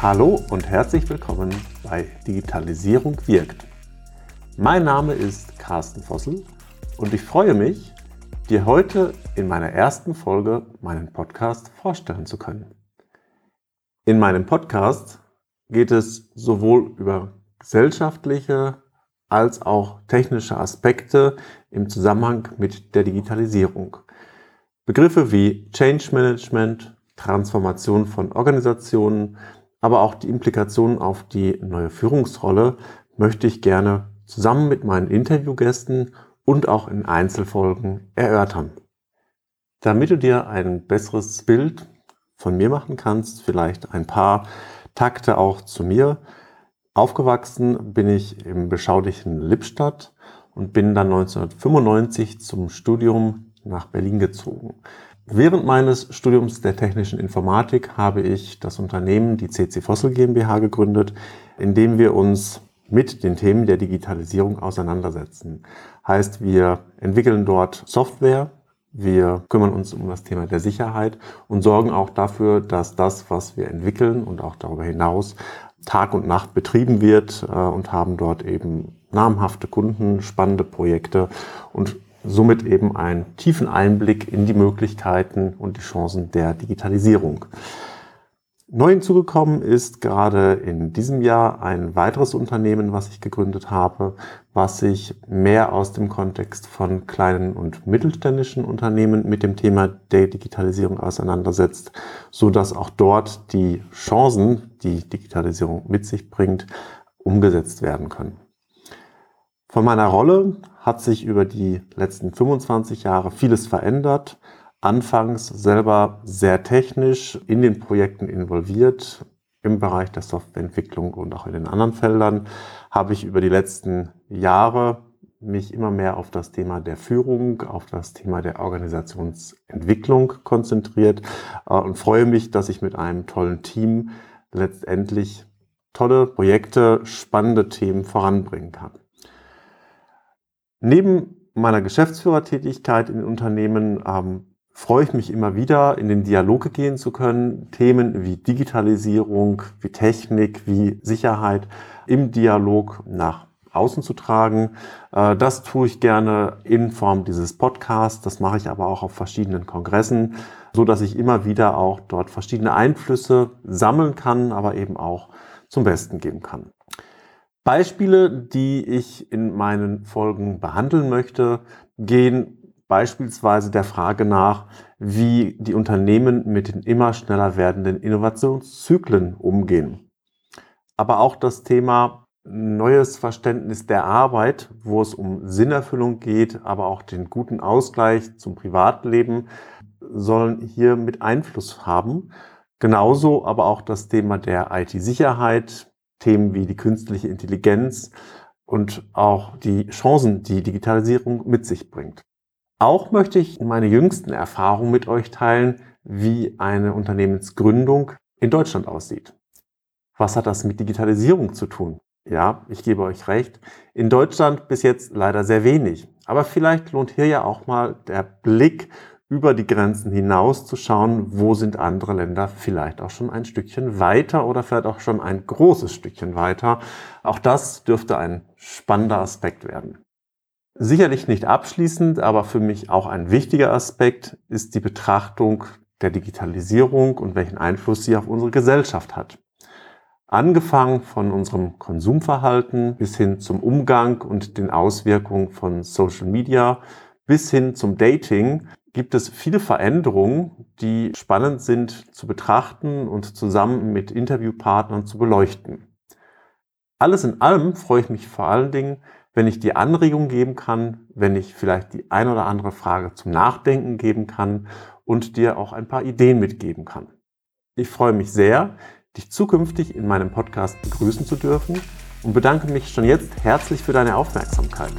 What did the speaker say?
Hallo und herzlich willkommen bei Digitalisierung wirkt. Mein Name ist Carsten Vossel und ich freue mich, dir heute in meiner ersten Folge meinen Podcast vorstellen zu können. In meinem Podcast geht es sowohl über gesellschaftliche als auch technische Aspekte im Zusammenhang mit der Digitalisierung. Begriffe wie Change Management, Transformation von Organisationen, aber auch die Implikationen auf die neue Führungsrolle möchte ich gerne zusammen mit meinen Interviewgästen und auch in Einzelfolgen erörtern. Damit du dir ein besseres Bild von mir machen kannst, vielleicht ein paar Takte auch zu mir. Aufgewachsen bin ich im beschaulichen Lippstadt und bin dann 1995 zum Studium nach Berlin gezogen. Während meines Studiums der technischen Informatik habe ich das Unternehmen, die CC Fossil GmbH, gegründet, in dem wir uns mit den Themen der Digitalisierung auseinandersetzen. Heißt, wir entwickeln dort Software, wir kümmern uns um das Thema der Sicherheit und sorgen auch dafür, dass das, was wir entwickeln und auch darüber hinaus Tag und Nacht betrieben wird äh, und haben dort eben namhafte Kunden, spannende Projekte und somit eben einen tiefen Einblick in die Möglichkeiten und die Chancen der Digitalisierung. Neu hinzugekommen ist gerade in diesem Jahr ein weiteres Unternehmen, was ich gegründet habe, was sich mehr aus dem Kontext von kleinen und mittelständischen Unternehmen mit dem Thema der Digitalisierung auseinandersetzt, so dass auch dort die Chancen, die Digitalisierung mit sich bringt, umgesetzt werden können. Von meiner Rolle hat sich über die letzten 25 Jahre vieles verändert anfangs selber sehr technisch in den Projekten involviert. Im Bereich der Softwareentwicklung und auch in den anderen Feldern habe ich über die letzten Jahre mich immer mehr auf das Thema der Führung, auf das Thema der Organisationsentwicklung konzentriert äh, und freue mich, dass ich mit einem tollen Team letztendlich tolle Projekte, spannende Themen voranbringen kann. Neben meiner Geschäftsführertätigkeit in Unternehmen ähm, freue ich mich immer wieder, in den Dialog gehen zu können, Themen wie Digitalisierung, wie Technik, wie Sicherheit im Dialog nach außen zu tragen. Äh, das tue ich gerne in Form dieses Podcasts. Das mache ich aber auch auf verschiedenen Kongressen, so dass ich immer wieder auch dort verschiedene Einflüsse sammeln kann, aber eben auch zum Besten geben kann. Beispiele, die ich in meinen Folgen behandeln möchte, gehen beispielsweise der Frage nach, wie die Unternehmen mit den immer schneller werdenden Innovationszyklen umgehen. Aber auch das Thema neues Verständnis der Arbeit, wo es um Sinnerfüllung geht, aber auch den guten Ausgleich zum Privatleben, sollen hier mit Einfluss haben. Genauso aber auch das Thema der IT-Sicherheit, Themen wie die künstliche Intelligenz und auch die Chancen, die Digitalisierung mit sich bringt. Auch möchte ich meine jüngsten Erfahrungen mit euch teilen, wie eine Unternehmensgründung in Deutschland aussieht. Was hat das mit Digitalisierung zu tun? Ja, ich gebe euch recht. In Deutschland bis jetzt leider sehr wenig. Aber vielleicht lohnt hier ja auch mal der Blick über die Grenzen hinaus zu schauen, wo sind andere Länder vielleicht auch schon ein Stückchen weiter oder vielleicht auch schon ein großes Stückchen weiter. Auch das dürfte ein spannender Aspekt werden. Sicherlich nicht abschließend, aber für mich auch ein wichtiger Aspekt ist die Betrachtung der Digitalisierung und welchen Einfluss sie auf unsere Gesellschaft hat. Angefangen von unserem Konsumverhalten bis hin zum Umgang und den Auswirkungen von Social Media bis hin zum Dating gibt es viele Veränderungen, die spannend sind zu betrachten und zusammen mit Interviewpartnern zu beleuchten. Alles in allem freue ich mich vor allen Dingen, wenn ich dir Anregungen geben kann, wenn ich vielleicht die ein oder andere Frage zum Nachdenken geben kann und dir auch ein paar Ideen mitgeben kann. Ich freue mich sehr, dich zukünftig in meinem Podcast begrüßen zu dürfen und bedanke mich schon jetzt herzlich für deine Aufmerksamkeit.